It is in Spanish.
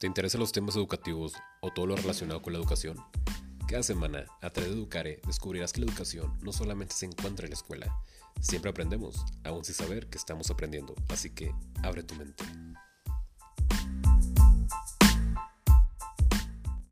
¿Te interesan los temas educativos o todo lo relacionado con la educación? Cada semana, a través de Educare, descubrirás que la educación no solamente se encuentra en la escuela, siempre aprendemos, aún sin saber que estamos aprendiendo, así que abre tu mente.